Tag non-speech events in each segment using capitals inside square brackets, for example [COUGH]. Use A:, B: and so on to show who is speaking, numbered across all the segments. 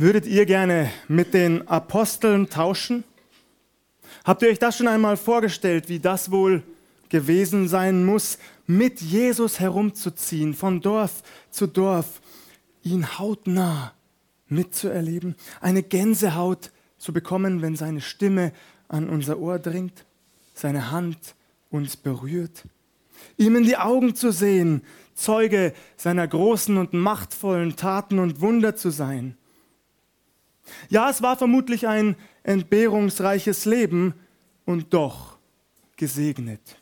A: Würdet ihr gerne mit den Aposteln tauschen? Habt ihr euch das schon einmal vorgestellt, wie das wohl gewesen sein muss, mit Jesus herumzuziehen, von Dorf zu Dorf, ihn hautnah mitzuerleben, eine Gänsehaut zu bekommen, wenn seine Stimme an unser Ohr dringt, seine Hand uns berührt, ihm in die Augen zu sehen, Zeuge seiner großen und machtvollen Taten und Wunder zu sein. Ja, es war vermutlich ein entbehrungsreiches Leben und doch gesegnet.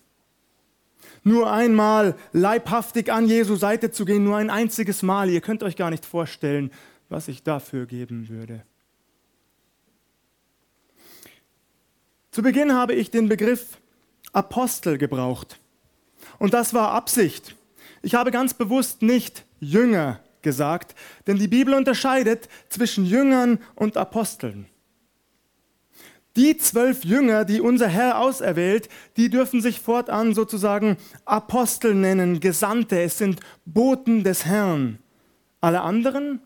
A: Nur einmal leibhaftig an Jesu Seite zu gehen, nur ein einziges Mal, ihr könnt euch gar nicht vorstellen, was ich dafür geben würde. Zu Beginn habe ich den Begriff Apostel gebraucht. Und das war Absicht. Ich habe ganz bewusst nicht Jünger gesagt, denn die Bibel unterscheidet zwischen Jüngern und Aposteln. Die zwölf Jünger, die unser Herr auserwählt, die dürfen sich fortan sozusagen Apostel nennen, Gesandte. Es sind Boten des Herrn. Alle anderen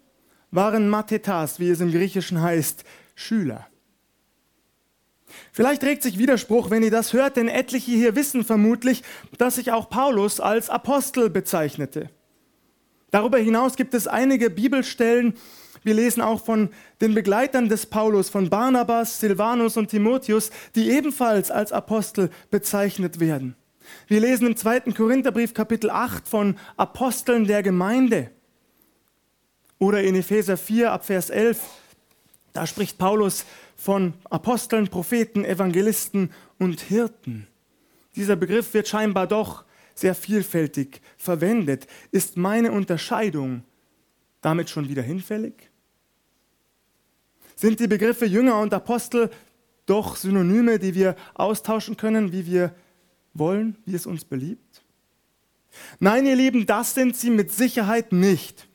A: waren Mathetas, wie es im Griechischen heißt, Schüler. Vielleicht regt sich Widerspruch, wenn ihr das hört, denn etliche hier wissen vermutlich, dass sich auch Paulus als Apostel bezeichnete. Darüber hinaus gibt es einige Bibelstellen, wir lesen auch von den Begleitern des Paulus, von Barnabas, Silvanus und Timotheus, die ebenfalls als Apostel bezeichnet werden. Wir lesen im 2. Korintherbrief Kapitel 8 von Aposteln der Gemeinde. Oder in Epheser 4 ab Vers 11, da spricht Paulus von Aposteln, Propheten, Evangelisten und Hirten. Dieser Begriff wird scheinbar doch sehr vielfältig verwendet. Ist meine Unterscheidung damit schon wieder hinfällig? Sind die Begriffe Jünger und Apostel doch Synonyme, die wir austauschen können, wie wir wollen, wie es uns beliebt? Nein, ihr Lieben, das sind sie mit Sicherheit nicht.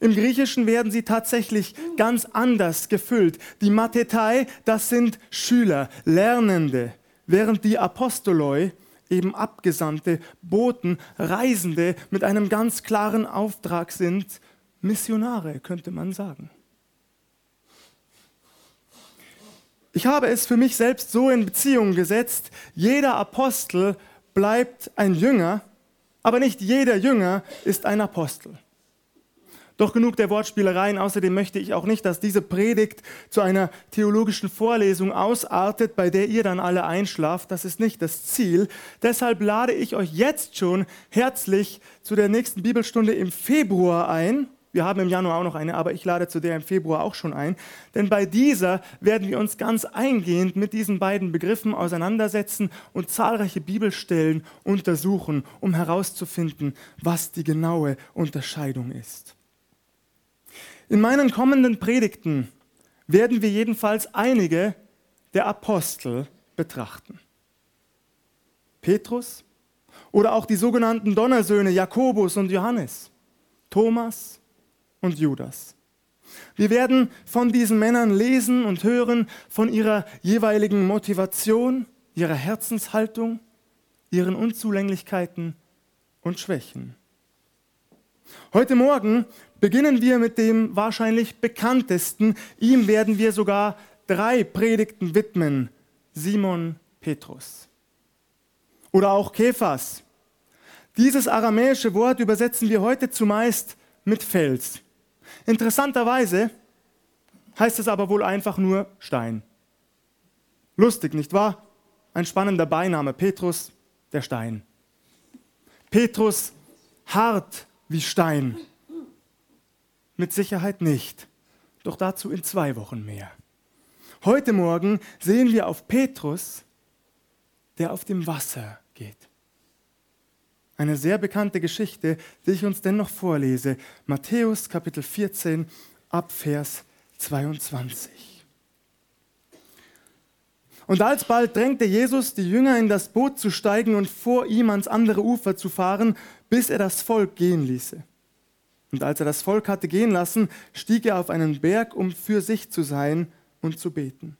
A: Im Griechischen werden sie tatsächlich ganz anders gefüllt. Die Mathetai, das sind Schüler, Lernende, während die Apostoloi eben Abgesandte, Boten, Reisende mit einem ganz klaren Auftrag sind, Missionare, könnte man sagen. Ich habe es für mich selbst so in Beziehung gesetzt, jeder Apostel bleibt ein Jünger, aber nicht jeder Jünger ist ein Apostel. Doch genug der Wortspielereien. Außerdem möchte ich auch nicht, dass diese Predigt zu einer theologischen Vorlesung ausartet, bei der ihr dann alle einschlaft. Das ist nicht das Ziel. Deshalb lade ich euch jetzt schon herzlich zu der nächsten Bibelstunde im Februar ein. Wir haben im Januar auch noch eine, aber ich lade zu der im Februar auch schon ein. Denn bei dieser werden wir uns ganz eingehend mit diesen beiden Begriffen auseinandersetzen und zahlreiche Bibelstellen untersuchen, um herauszufinden, was die genaue Unterscheidung ist. In meinen kommenden Predigten werden wir jedenfalls einige der Apostel betrachten. Petrus oder auch die sogenannten Donnersöhne Jakobus und Johannes, Thomas und Judas. Wir werden von diesen Männern lesen und hören von ihrer jeweiligen Motivation, ihrer Herzenshaltung, ihren Unzulänglichkeiten und Schwächen. Heute Morgen beginnen wir mit dem wahrscheinlich bekanntesten. Ihm werden wir sogar drei Predigten widmen. Simon Petrus. Oder auch Kephas. Dieses aramäische Wort übersetzen wir heute zumeist mit Fels. Interessanterweise heißt es aber wohl einfach nur Stein. Lustig, nicht wahr? Ein spannender Beiname. Petrus, der Stein. Petrus, hart wie Stein. Mit Sicherheit nicht. Doch dazu in zwei Wochen mehr. Heute Morgen sehen wir auf Petrus, der auf dem Wasser geht. Eine sehr bekannte Geschichte, die ich uns dennoch vorlese. Matthäus Kapitel 14 ab Vers 22. Und alsbald drängte Jesus die Jünger in das Boot zu steigen und vor ihm ans andere Ufer zu fahren, bis er das Volk gehen ließe. Und als er das Volk hatte gehen lassen, stieg er auf einen Berg, um für sich zu sein und zu beten.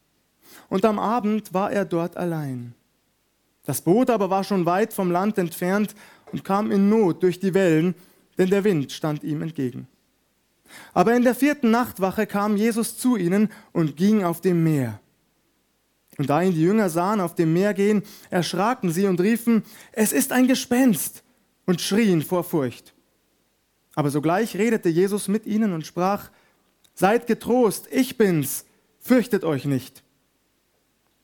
A: Und am Abend war er dort allein. Das Boot aber war schon weit vom Land entfernt und kam in Not durch die Wellen, denn der Wind stand ihm entgegen. Aber in der vierten Nachtwache kam Jesus zu ihnen und ging auf dem Meer. Und da ihn die Jünger sahen auf dem Meer gehen, erschraken sie und riefen, es ist ein Gespenst, und schrien vor Furcht. Aber sogleich redete Jesus mit ihnen und sprach, Seid getrost, ich bin's, fürchtet euch nicht.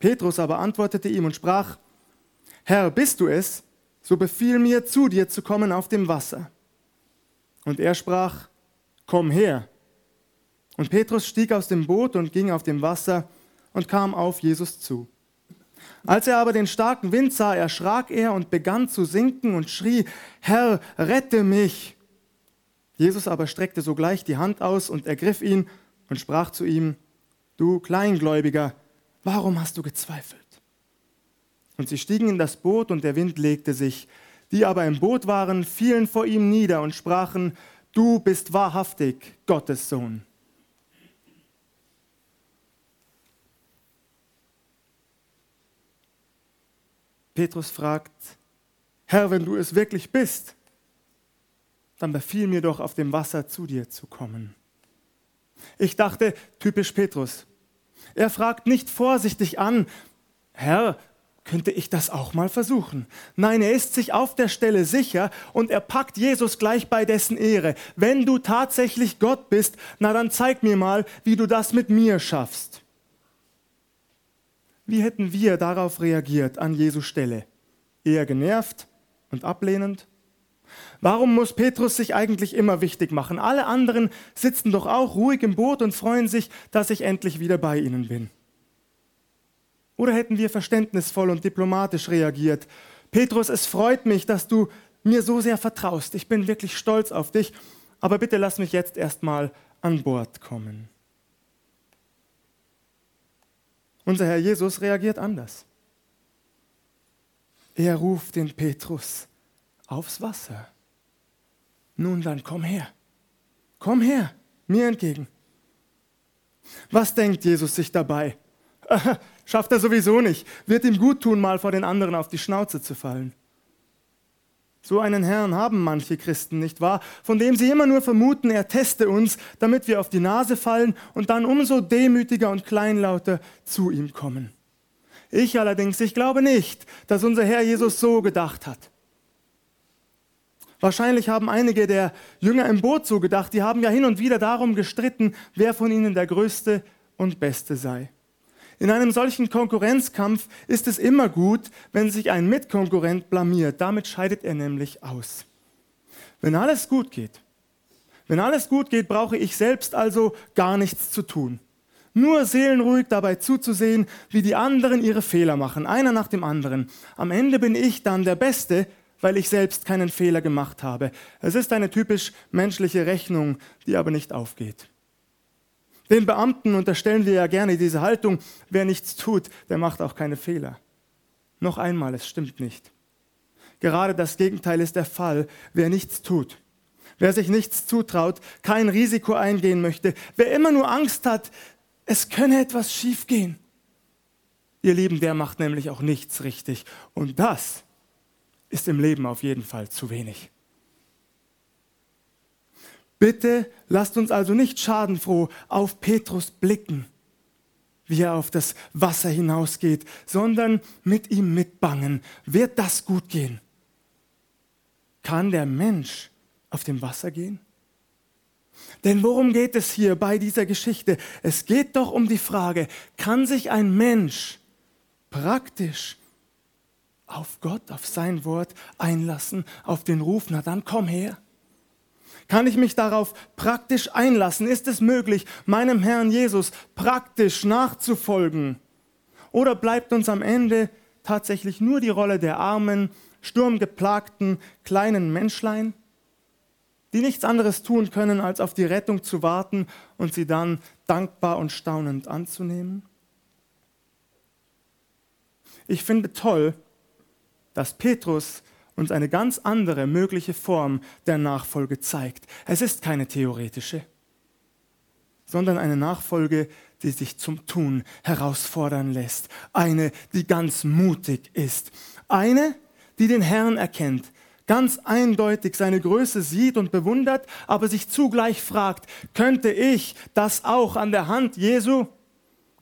A: Petrus aber antwortete ihm und sprach, Herr, bist du es, so befiehl mir, zu dir zu kommen auf dem Wasser. Und er sprach, Komm her. Und Petrus stieg aus dem Boot und ging auf dem Wasser und kam auf Jesus zu. Als er aber den starken Wind sah, erschrak er und begann zu sinken und schrie, Herr, rette mich. Jesus aber streckte sogleich die Hand aus und ergriff ihn und sprach zu ihm, Du Kleingläubiger, warum hast du gezweifelt? Und sie stiegen in das Boot und der Wind legte sich. Die aber im Boot waren, fielen vor ihm nieder und sprachen, Du bist wahrhaftig Gottes Sohn. Petrus fragt, Herr, wenn du es wirklich bist, dann befiehl mir doch auf dem Wasser zu dir zu kommen. Ich dachte, typisch Petrus. Er fragt nicht vorsichtig an, Herr, könnte ich das auch mal versuchen? Nein, er ist sich auf der Stelle sicher und er packt Jesus gleich bei dessen Ehre. Wenn du tatsächlich Gott bist, na dann zeig mir mal, wie du das mit mir schaffst. Wie hätten wir darauf reagiert an Jesu Stelle? Eher genervt und ablehnend? Warum muss Petrus sich eigentlich immer wichtig machen? Alle anderen sitzen doch auch ruhig im Boot und freuen sich, dass ich endlich wieder bei ihnen bin. Oder hätten wir verständnisvoll und diplomatisch reagiert? Petrus, es freut mich, dass du mir so sehr vertraust. Ich bin wirklich stolz auf dich, aber bitte lass mich jetzt erstmal an Bord kommen. Unser Herr Jesus reagiert anders. Er ruft den Petrus aufs Wasser. Nun dann komm her, komm her, mir entgegen. Was denkt Jesus sich dabei? [LAUGHS] Schafft er sowieso nicht, wird ihm gut tun, mal vor den anderen auf die Schnauze zu fallen. So einen Herrn haben manche Christen, nicht wahr? Von dem sie immer nur vermuten, er teste uns, damit wir auf die Nase fallen und dann umso demütiger und kleinlauter zu ihm kommen. Ich allerdings, ich glaube nicht, dass unser Herr Jesus so gedacht hat. Wahrscheinlich haben einige der Jünger im Boot so gedacht, die haben ja hin und wieder darum gestritten, wer von ihnen der Größte und Beste sei. In einem solchen Konkurrenzkampf ist es immer gut, wenn sich ein Mitkonkurrent blamiert. Damit scheidet er nämlich aus. Wenn alles gut geht, wenn alles gut geht, brauche ich selbst also gar nichts zu tun. Nur seelenruhig dabei zuzusehen, wie die anderen ihre Fehler machen, einer nach dem anderen. Am Ende bin ich dann der Beste, weil ich selbst keinen Fehler gemacht habe. Es ist eine typisch menschliche Rechnung, die aber nicht aufgeht. Den Beamten unterstellen wir ja gerne diese Haltung, wer nichts tut, der macht auch keine Fehler. Noch einmal, es stimmt nicht. Gerade das Gegenteil ist der Fall, wer nichts tut. Wer sich nichts zutraut, kein Risiko eingehen möchte, wer immer nur Angst hat, es könne etwas schiefgehen. Ihr Lieben, der macht nämlich auch nichts richtig. Und das ist im Leben auf jeden Fall zu wenig. Bitte lasst uns also nicht schadenfroh auf Petrus blicken, wie er auf das Wasser hinausgeht, sondern mit ihm mitbangen. Wird das gut gehen? Kann der Mensch auf dem Wasser gehen? Denn worum geht es hier bei dieser Geschichte? Es geht doch um die Frage, kann sich ein Mensch praktisch auf Gott, auf sein Wort einlassen, auf den Ruf, na dann komm her. Kann ich mich darauf praktisch einlassen? Ist es möglich, meinem Herrn Jesus praktisch nachzufolgen? Oder bleibt uns am Ende tatsächlich nur die Rolle der armen, sturmgeplagten kleinen Menschlein, die nichts anderes tun können, als auf die Rettung zu warten und sie dann dankbar und staunend anzunehmen? Ich finde toll, dass Petrus uns eine ganz andere mögliche Form der Nachfolge zeigt. Es ist keine theoretische, sondern eine Nachfolge, die sich zum Tun herausfordern lässt. Eine, die ganz mutig ist. Eine, die den Herrn erkennt, ganz eindeutig seine Größe sieht und bewundert, aber sich zugleich fragt, könnte ich das auch an der Hand Jesu?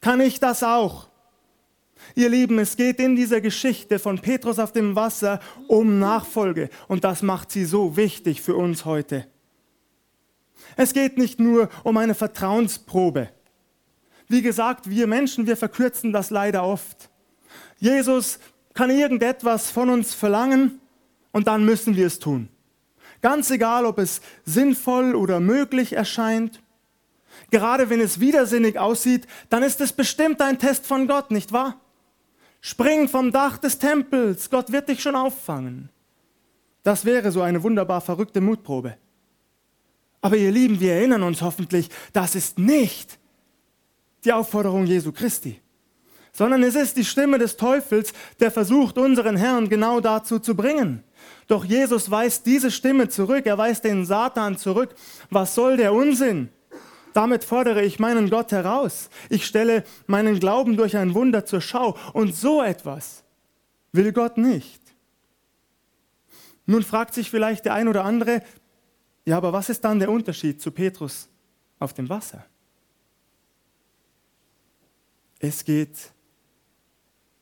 A: Kann ich das auch? Ihr Lieben, es geht in dieser Geschichte von Petrus auf dem Wasser um Nachfolge und das macht sie so wichtig für uns heute. Es geht nicht nur um eine Vertrauensprobe. Wie gesagt, wir Menschen, wir verkürzen das leider oft. Jesus kann irgendetwas von uns verlangen und dann müssen wir es tun. Ganz egal, ob es sinnvoll oder möglich erscheint. Gerade wenn es widersinnig aussieht, dann ist es bestimmt ein Test von Gott, nicht wahr? Spring vom Dach des Tempels, Gott wird dich schon auffangen. Das wäre so eine wunderbar verrückte Mutprobe. Aber ihr Lieben, wir erinnern uns hoffentlich, das ist nicht die Aufforderung Jesu Christi, sondern es ist die Stimme des Teufels, der versucht, unseren Herrn genau dazu zu bringen. Doch Jesus weist diese Stimme zurück, er weist den Satan zurück. Was soll der Unsinn? Damit fordere ich meinen Gott heraus. Ich stelle meinen Glauben durch ein Wunder zur Schau. Und so etwas will Gott nicht. Nun fragt sich vielleicht der ein oder andere, ja, aber was ist dann der Unterschied zu Petrus auf dem Wasser? Es geht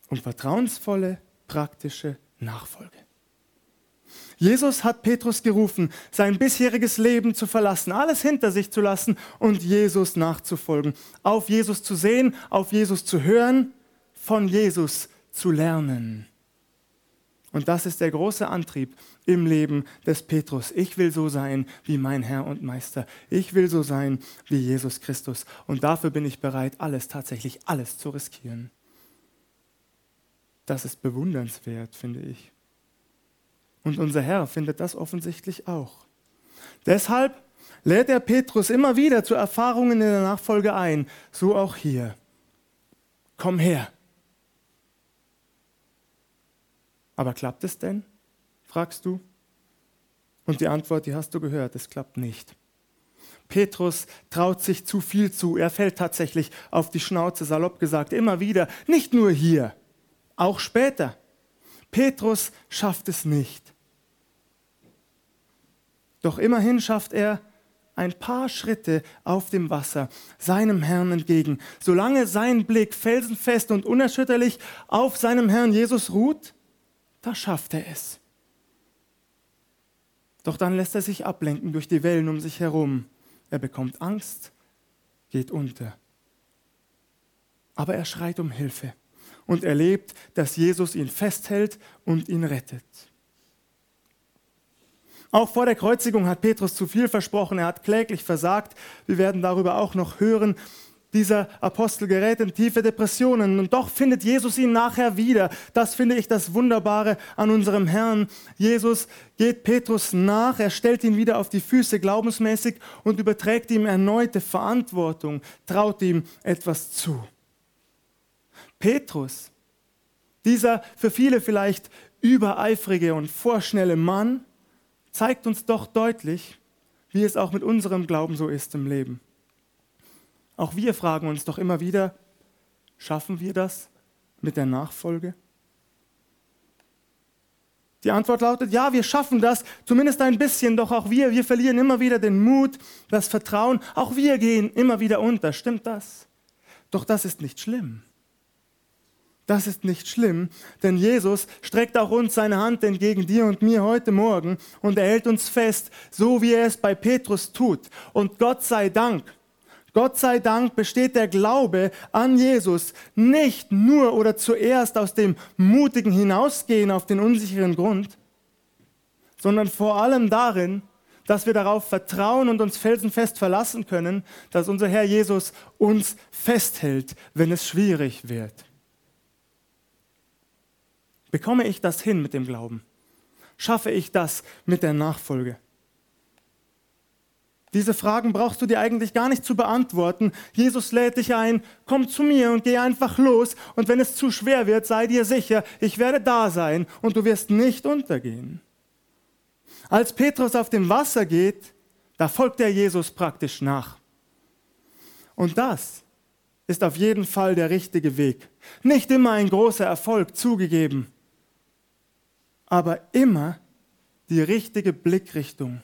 A: um vertrauensvolle, praktische Nachfolge. Jesus hat Petrus gerufen, sein bisheriges Leben zu verlassen, alles hinter sich zu lassen und Jesus nachzufolgen, auf Jesus zu sehen, auf Jesus zu hören, von Jesus zu lernen. Und das ist der große Antrieb im Leben des Petrus. Ich will so sein wie mein Herr und Meister. Ich will so sein wie Jesus Christus. Und dafür bin ich bereit, alles, tatsächlich alles zu riskieren. Das ist bewundernswert, finde ich. Und unser Herr findet das offensichtlich auch. Deshalb lädt er Petrus immer wieder zu Erfahrungen in der Nachfolge ein, so auch hier. Komm her. Aber klappt es denn? fragst du. Und die Antwort, die hast du gehört, es klappt nicht. Petrus traut sich zu viel zu. Er fällt tatsächlich auf die Schnauze, salopp gesagt, immer wieder, nicht nur hier, auch später. Petrus schafft es nicht. Doch immerhin schafft er ein paar Schritte auf dem Wasser seinem Herrn entgegen. Solange sein Blick felsenfest und unerschütterlich auf seinem Herrn Jesus ruht, da schafft er es. Doch dann lässt er sich ablenken durch die Wellen um sich herum. Er bekommt Angst, geht unter. Aber er schreit um Hilfe und erlebt, dass Jesus ihn festhält und ihn rettet. Auch vor der Kreuzigung hat Petrus zu viel versprochen, er hat kläglich versagt. Wir werden darüber auch noch hören. Dieser Apostel gerät in tiefe Depressionen und doch findet Jesus ihn nachher wieder. Das finde ich das Wunderbare an unserem Herrn. Jesus geht Petrus nach, er stellt ihn wieder auf die Füße glaubensmäßig und überträgt ihm erneute Verantwortung, traut ihm etwas zu. Petrus, dieser für viele vielleicht übereifrige und vorschnelle Mann, zeigt uns doch deutlich, wie es auch mit unserem Glauben so ist im Leben. Auch wir fragen uns doch immer wieder, schaffen wir das mit der Nachfolge? Die Antwort lautet, ja, wir schaffen das, zumindest ein bisschen, doch auch wir, wir verlieren immer wieder den Mut, das Vertrauen, auch wir gehen immer wieder unter, stimmt das? Doch das ist nicht schlimm. Das ist nicht schlimm, denn Jesus streckt auch uns seine Hand entgegen dir und mir heute Morgen und er hält uns fest, so wie er es bei Petrus tut. Und Gott sei Dank, Gott sei Dank besteht der Glaube an Jesus nicht nur oder zuerst aus dem mutigen Hinausgehen auf den unsicheren Grund, sondern vor allem darin, dass wir darauf vertrauen und uns felsenfest verlassen können, dass unser Herr Jesus uns festhält, wenn es schwierig wird. Bekomme ich das hin mit dem Glauben? Schaffe ich das mit der Nachfolge? Diese Fragen brauchst du dir eigentlich gar nicht zu beantworten. Jesus lädt dich ein, komm zu mir und geh einfach los. Und wenn es zu schwer wird, sei dir sicher, ich werde da sein und du wirst nicht untergehen. Als Petrus auf dem Wasser geht, da folgt er Jesus praktisch nach. Und das ist auf jeden Fall der richtige Weg. Nicht immer ein großer Erfolg zugegeben aber immer die richtige Blickrichtung,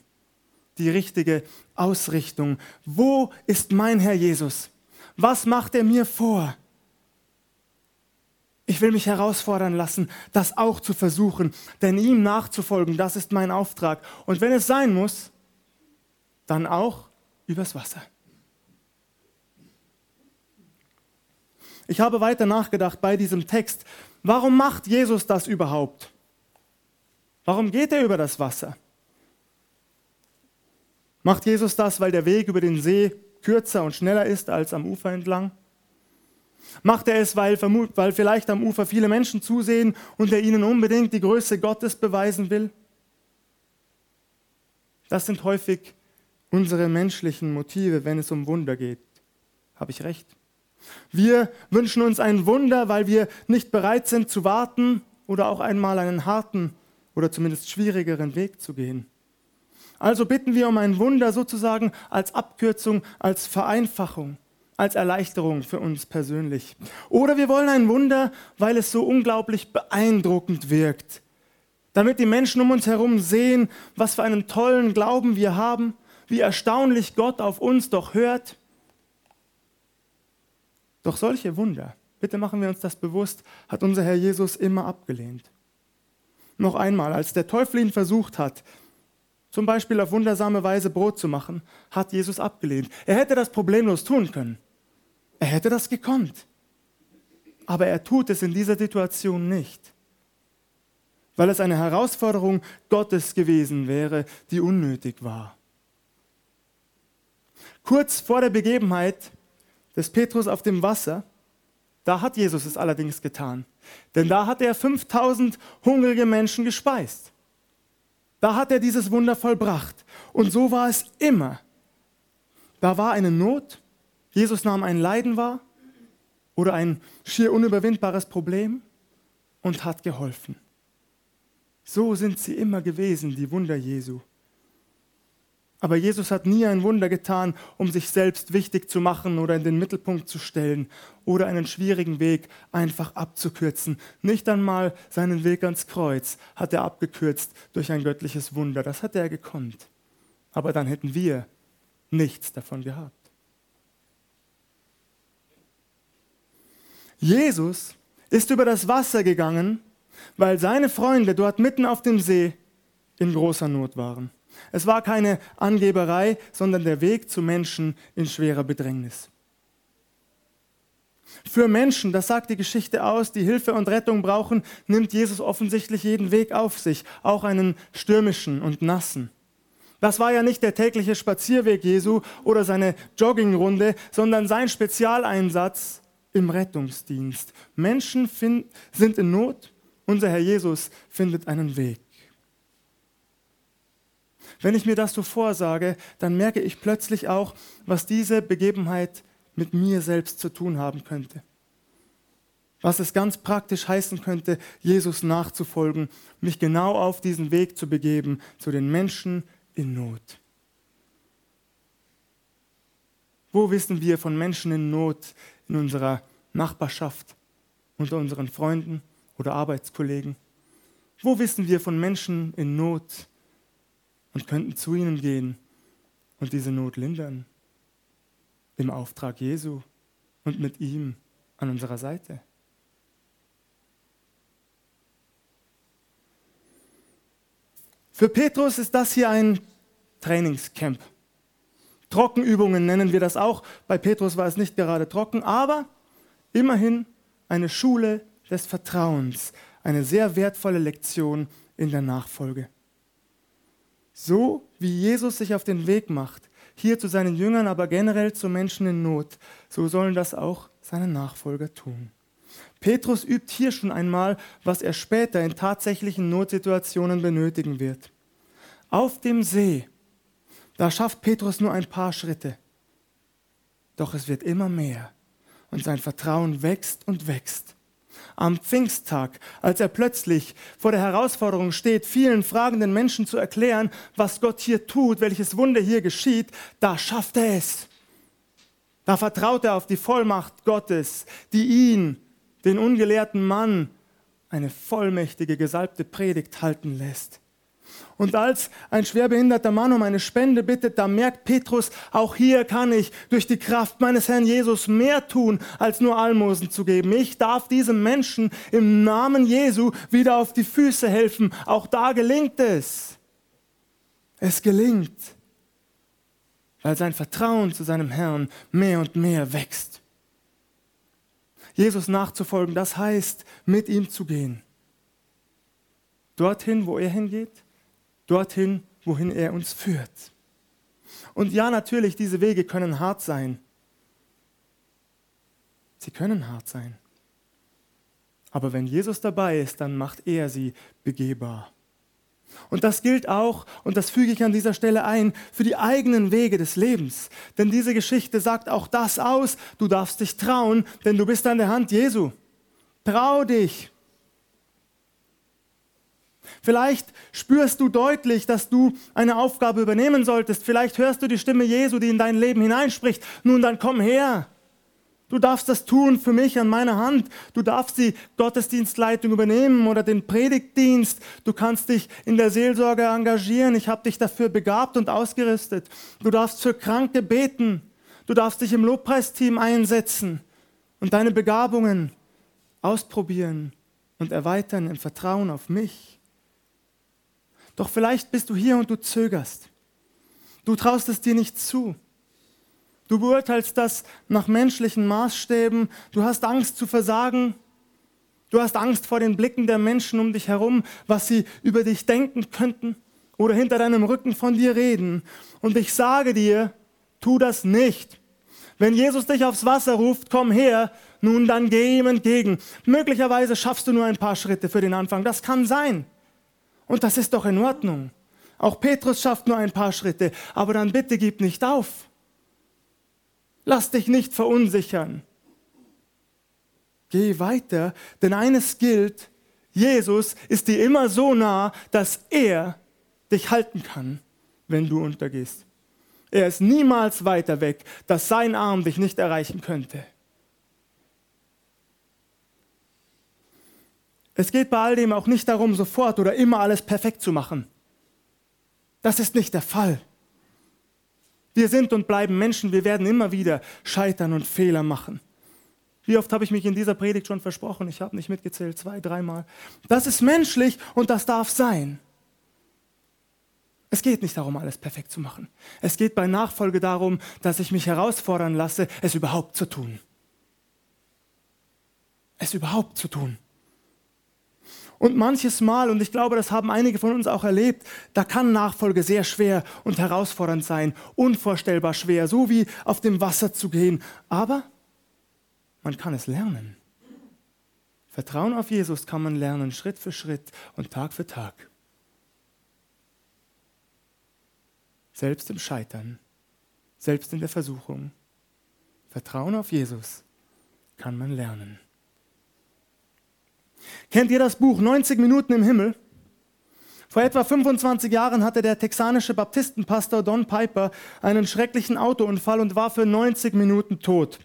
A: die richtige Ausrichtung. Wo ist mein Herr Jesus? Was macht er mir vor? Ich will mich herausfordern lassen, das auch zu versuchen, denn ihm nachzufolgen, das ist mein Auftrag. Und wenn es sein muss, dann auch übers Wasser. Ich habe weiter nachgedacht bei diesem Text, warum macht Jesus das überhaupt? Warum geht er über das Wasser? Macht Jesus das, weil der Weg über den See kürzer und schneller ist als am Ufer entlang? Macht er es, weil, weil vielleicht am Ufer viele Menschen zusehen und er ihnen unbedingt die Größe Gottes beweisen will? Das sind häufig unsere menschlichen Motive, wenn es um Wunder geht. Habe ich recht? Wir wünschen uns ein Wunder, weil wir nicht bereit sind zu warten oder auch einmal einen harten oder zumindest schwierigeren Weg zu gehen. Also bitten wir um ein Wunder sozusagen als Abkürzung, als Vereinfachung, als Erleichterung für uns persönlich. Oder wir wollen ein Wunder, weil es so unglaublich beeindruckend wirkt, damit die Menschen um uns herum sehen, was für einen tollen Glauben wir haben, wie erstaunlich Gott auf uns doch hört. Doch solche Wunder, bitte machen wir uns das bewusst, hat unser Herr Jesus immer abgelehnt. Noch einmal, als der Teufel ihn versucht hat, zum Beispiel auf wundersame Weise Brot zu machen, hat Jesus abgelehnt. Er hätte das problemlos tun können. Er hätte das gekonnt. Aber er tut es in dieser Situation nicht, weil es eine Herausforderung Gottes gewesen wäre, die unnötig war. Kurz vor der Begebenheit des Petrus auf dem Wasser, da hat Jesus es allerdings getan. Denn da hat er 5000 hungrige Menschen gespeist. Da hat er dieses Wunder vollbracht. Und so war es immer. Da war eine Not, Jesus nahm ein Leiden wahr oder ein schier unüberwindbares Problem und hat geholfen. So sind sie immer gewesen, die Wunder Jesu. Aber Jesus hat nie ein Wunder getan, um sich selbst wichtig zu machen oder in den Mittelpunkt zu stellen oder einen schwierigen Weg einfach abzukürzen. Nicht einmal seinen Weg ans Kreuz hat er abgekürzt durch ein göttliches Wunder. Das hat er gekonnt. Aber dann hätten wir nichts davon gehabt. Jesus ist über das Wasser gegangen, weil seine Freunde dort mitten auf dem See in großer Not waren. Es war keine Angeberei, sondern der Weg zu Menschen in schwerer Bedrängnis. Für Menschen, das sagt die Geschichte aus, die Hilfe und Rettung brauchen, nimmt Jesus offensichtlich jeden Weg auf sich, auch einen stürmischen und nassen. Das war ja nicht der tägliche Spazierweg Jesu oder seine Joggingrunde, sondern sein Spezialeinsatz im Rettungsdienst. Menschen sind in Not, unser Herr Jesus findet einen Weg. Wenn ich mir das so vorsage, dann merke ich plötzlich auch, was diese Begebenheit mit mir selbst zu tun haben könnte. Was es ganz praktisch heißen könnte, Jesus nachzufolgen, mich genau auf diesen Weg zu begeben zu den Menschen in Not. Wo wissen wir von Menschen in Not in unserer Nachbarschaft, unter unseren Freunden oder Arbeitskollegen? Wo wissen wir von Menschen in Not und könnten zu ihnen gehen und diese Not lindern? im Auftrag Jesu und mit ihm an unserer Seite. Für Petrus ist das hier ein Trainingscamp. Trockenübungen nennen wir das auch. Bei Petrus war es nicht gerade trocken, aber immerhin eine Schule des Vertrauens, eine sehr wertvolle Lektion in der Nachfolge. So wie Jesus sich auf den Weg macht, hier zu seinen Jüngern, aber generell zu Menschen in Not. So sollen das auch seine Nachfolger tun. Petrus übt hier schon einmal, was er später in tatsächlichen Notsituationen benötigen wird. Auf dem See, da schafft Petrus nur ein paar Schritte. Doch es wird immer mehr und sein Vertrauen wächst und wächst am Pfingsttag, als er plötzlich vor der Herausforderung steht, vielen fragenden Menschen zu erklären, was Gott hier tut, welches Wunder hier geschieht, da schafft er es. Da vertraut er auf die Vollmacht Gottes, die ihn, den ungelehrten Mann, eine vollmächtige, gesalbte Predigt halten lässt. Und als ein schwerbehinderter Mann um eine Spende bittet, da merkt Petrus, auch hier kann ich durch die Kraft meines Herrn Jesus mehr tun, als nur Almosen zu geben. Ich darf diesem Menschen im Namen Jesu wieder auf die Füße helfen. Auch da gelingt es. Es gelingt, weil sein Vertrauen zu seinem Herrn mehr und mehr wächst. Jesus nachzufolgen, das heißt, mit ihm zu gehen. Dorthin, wo er hingeht, dorthin, wohin er uns führt. Und ja, natürlich, diese Wege können hart sein. Sie können hart sein. Aber wenn Jesus dabei ist, dann macht er sie begehbar. Und das gilt auch, und das füge ich an dieser Stelle ein, für die eigenen Wege des Lebens. Denn diese Geschichte sagt auch das aus, du darfst dich trauen, denn du bist an der Hand Jesu. Trau dich. Vielleicht spürst du deutlich, dass du eine Aufgabe übernehmen solltest. Vielleicht hörst du die Stimme Jesu, die in dein Leben hineinspricht. Nun, dann komm her. Du darfst das tun für mich an meiner Hand. Du darfst die Gottesdienstleitung übernehmen oder den Predigtdienst. Du kannst dich in der Seelsorge engagieren. Ich habe dich dafür begabt und ausgerüstet. Du darfst für Kranke beten. Du darfst dich im Lobpreisteam einsetzen und deine Begabungen ausprobieren und erweitern im Vertrauen auf mich. Doch vielleicht bist du hier und du zögerst. Du traust es dir nicht zu. Du beurteilst das nach menschlichen Maßstäben. Du hast Angst zu versagen. Du hast Angst vor den Blicken der Menschen um dich herum, was sie über dich denken könnten oder hinter deinem Rücken von dir reden. Und ich sage dir, tu das nicht. Wenn Jesus dich aufs Wasser ruft, komm her, nun dann geh ihm entgegen. Möglicherweise schaffst du nur ein paar Schritte für den Anfang. Das kann sein. Und das ist doch in Ordnung. Auch Petrus schafft nur ein paar Schritte, aber dann bitte gib nicht auf. Lass dich nicht verunsichern. Geh weiter, denn eines gilt, Jesus ist dir immer so nah, dass er dich halten kann, wenn du untergehst. Er ist niemals weiter weg, dass sein Arm dich nicht erreichen könnte. Es geht bei all dem auch nicht darum, sofort oder immer alles perfekt zu machen. Das ist nicht der Fall. Wir sind und bleiben Menschen, wir werden immer wieder scheitern und Fehler machen. Wie oft habe ich mich in dieser Predigt schon versprochen? Ich habe nicht mitgezählt, zwei, dreimal. Das ist menschlich und das darf sein. Es geht nicht darum, alles perfekt zu machen. Es geht bei Nachfolge darum, dass ich mich herausfordern lasse, es überhaupt zu tun. Es überhaupt zu tun. Und manches Mal, und ich glaube, das haben einige von uns auch erlebt, da kann Nachfolge sehr schwer und herausfordernd sein, unvorstellbar schwer, so wie auf dem Wasser zu gehen. Aber man kann es lernen. Vertrauen auf Jesus kann man lernen, Schritt für Schritt und Tag für Tag. Selbst im Scheitern, selbst in der Versuchung. Vertrauen auf Jesus kann man lernen. Kennt ihr das Buch 90 Minuten im Himmel? Vor etwa 25 Jahren hatte der texanische Baptistenpastor Don Piper einen schrecklichen Autounfall und war für 90 Minuten tot.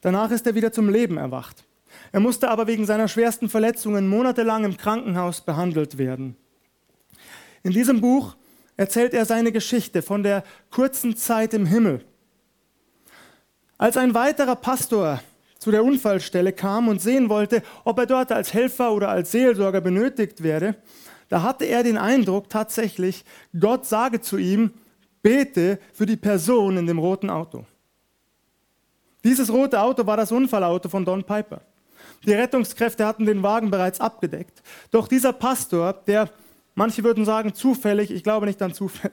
A: Danach ist er wieder zum Leben erwacht. Er musste aber wegen seiner schwersten Verletzungen monatelang im Krankenhaus behandelt werden. In diesem Buch erzählt er seine Geschichte von der kurzen Zeit im Himmel. Als ein weiterer Pastor zu der Unfallstelle kam und sehen wollte, ob er dort als Helfer oder als Seelsorger benötigt werde, da hatte er den Eindruck tatsächlich, Gott sage zu ihm, bete für die Person in dem roten Auto. Dieses rote Auto war das Unfallauto von Don Piper. Die Rettungskräfte hatten den Wagen bereits abgedeckt. Doch dieser Pastor, der, manche würden sagen zufällig, ich glaube nicht an Zufall,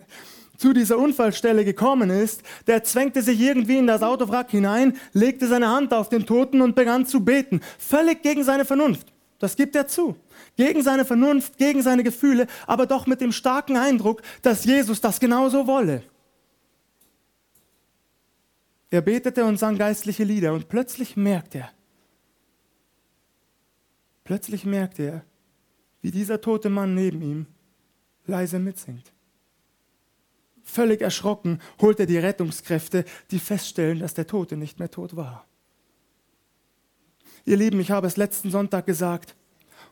A: zu dieser Unfallstelle gekommen ist, der zwängte sich irgendwie in das Autowrack hinein, legte seine Hand auf den Toten und begann zu beten. Völlig gegen seine Vernunft. Das gibt er zu. Gegen seine Vernunft, gegen seine Gefühle, aber doch mit dem starken Eindruck, dass Jesus das genauso wolle. Er betete und sang geistliche Lieder und plötzlich merkt er, plötzlich merkt er, wie dieser tote Mann neben ihm leise mitsingt. Völlig erschrocken holt er die Rettungskräfte, die feststellen, dass der Tote nicht mehr tot war. Ihr Lieben, ich habe es letzten Sonntag gesagt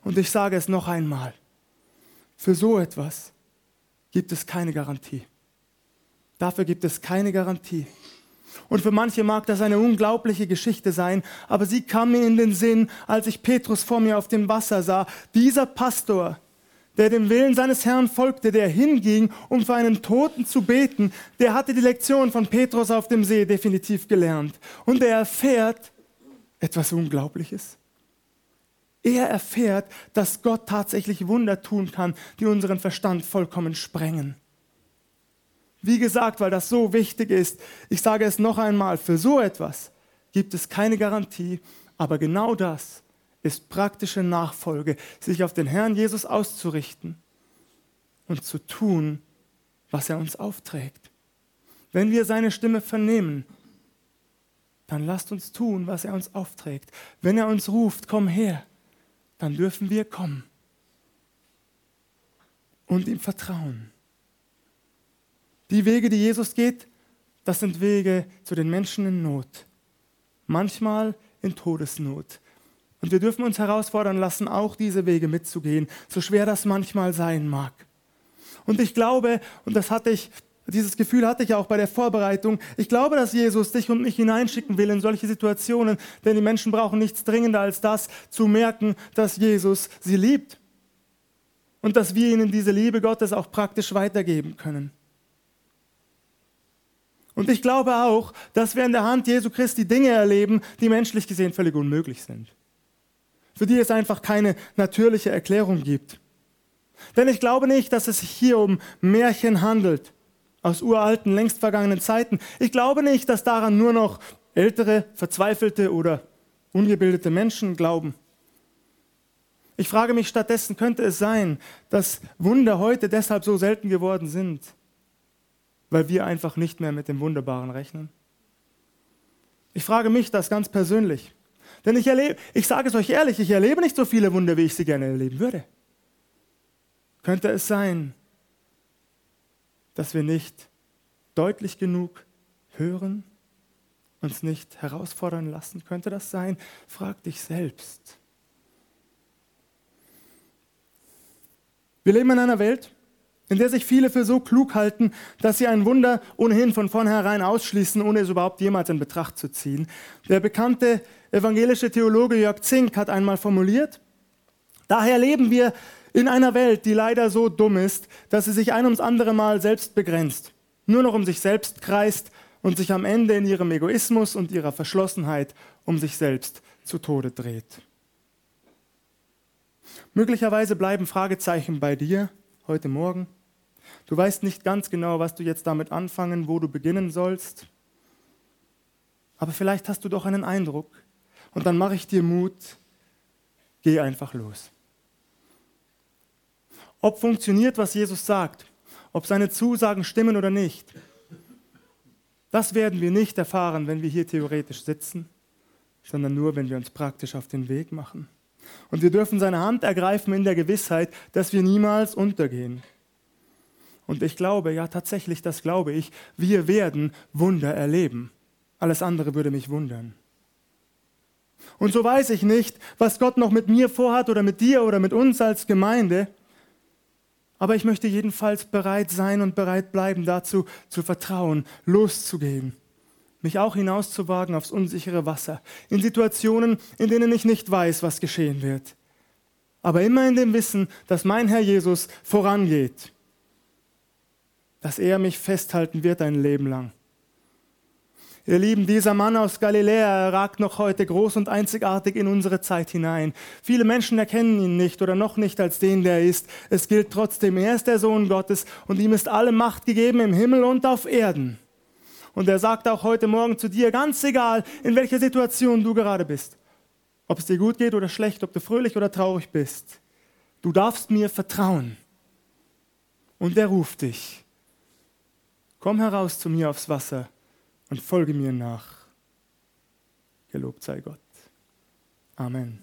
A: und ich sage es noch einmal. Für so etwas gibt es keine Garantie. Dafür gibt es keine Garantie. Und für manche mag das eine unglaubliche Geschichte sein, aber sie kam mir in den Sinn, als ich Petrus vor mir auf dem Wasser sah. Dieser Pastor, der dem Willen seines Herrn folgte, der hinging, um für einen Toten zu beten, der hatte die Lektion von Petrus auf dem See definitiv gelernt. Und er erfährt etwas Unglaubliches. Er erfährt, dass Gott tatsächlich Wunder tun kann, die unseren Verstand vollkommen sprengen. Wie gesagt, weil das so wichtig ist, ich sage es noch einmal, für so etwas gibt es keine Garantie, aber genau das ist praktische Nachfolge, sich auf den Herrn Jesus auszurichten und zu tun, was er uns aufträgt. Wenn wir seine Stimme vernehmen, dann lasst uns tun, was er uns aufträgt. Wenn er uns ruft, komm her, dann dürfen wir kommen und ihm vertrauen. Die Wege, die Jesus geht, das sind Wege zu den Menschen in Not, manchmal in Todesnot. Und wir dürfen uns herausfordern lassen, auch diese Wege mitzugehen, so schwer das manchmal sein mag. Und ich glaube, und das hatte ich, dieses Gefühl hatte ich auch bei der Vorbereitung, ich glaube, dass Jesus dich und mich hineinschicken will in solche Situationen, denn die Menschen brauchen nichts dringender als das, zu merken, dass Jesus sie liebt. Und dass wir ihnen diese Liebe Gottes auch praktisch weitergeben können. Und ich glaube auch, dass wir in der Hand Jesu Christi Dinge erleben, die menschlich gesehen völlig unmöglich sind. Für die es einfach keine natürliche Erklärung gibt. Denn ich glaube nicht, dass es sich hier um Märchen handelt, aus uralten, längst vergangenen Zeiten. Ich glaube nicht, dass daran nur noch ältere, verzweifelte oder ungebildete Menschen glauben. Ich frage mich stattdessen, könnte es sein, dass Wunder heute deshalb so selten geworden sind, weil wir einfach nicht mehr mit dem Wunderbaren rechnen? Ich frage mich das ganz persönlich. Denn ich erlebe, ich sage es euch ehrlich, ich erlebe nicht so viele Wunder, wie ich sie gerne erleben würde. Könnte es sein, dass wir nicht deutlich genug hören, uns nicht herausfordern lassen? Könnte das sein? Frag dich selbst. Wir leben in einer Welt, in der sich viele für so klug halten, dass sie ein Wunder ohnehin von vornherein ausschließen, ohne es überhaupt jemals in Betracht zu ziehen. Der bekannte evangelische Theologe Jörg Zink hat einmal formuliert, daher leben wir in einer Welt, die leider so dumm ist, dass sie sich ein ums andere Mal selbst begrenzt, nur noch um sich selbst kreist und sich am Ende in ihrem Egoismus und ihrer Verschlossenheit um sich selbst zu Tode dreht. Möglicherweise bleiben Fragezeichen bei dir heute Morgen. Du weißt nicht ganz genau, was du jetzt damit anfangen, wo du beginnen sollst. Aber vielleicht hast du doch einen Eindruck. Und dann mache ich dir Mut, geh einfach los. Ob funktioniert, was Jesus sagt, ob seine Zusagen stimmen oder nicht, das werden wir nicht erfahren, wenn wir hier theoretisch sitzen, sondern nur, wenn wir uns praktisch auf den Weg machen. Und wir dürfen seine Hand ergreifen in der Gewissheit, dass wir niemals untergehen. Und ich glaube, ja tatsächlich, das glaube ich, wir werden Wunder erleben. Alles andere würde mich wundern. Und so weiß ich nicht, was Gott noch mit mir vorhat oder mit dir oder mit uns als Gemeinde. Aber ich möchte jedenfalls bereit sein und bereit bleiben, dazu zu vertrauen, loszugehen mich auch hinauszuwagen aufs unsichere Wasser, in Situationen, in denen ich nicht weiß, was geschehen wird. Aber immer in dem Wissen, dass mein Herr Jesus vorangeht, dass er mich festhalten wird ein Leben lang. Ihr Lieben, dieser Mann aus Galiläa ragt noch heute groß und einzigartig in unsere Zeit hinein. Viele Menschen erkennen ihn nicht oder noch nicht als den, der er ist. Es gilt trotzdem, er ist der Sohn Gottes und ihm ist alle Macht gegeben im Himmel und auf Erden. Und er sagt auch heute Morgen zu dir, ganz egal, in welcher Situation du gerade bist, ob es dir gut geht oder schlecht, ob du fröhlich oder traurig bist, du darfst mir vertrauen. Und er ruft dich. Komm heraus zu mir aufs Wasser und folge mir nach. Gelobt sei Gott. Amen.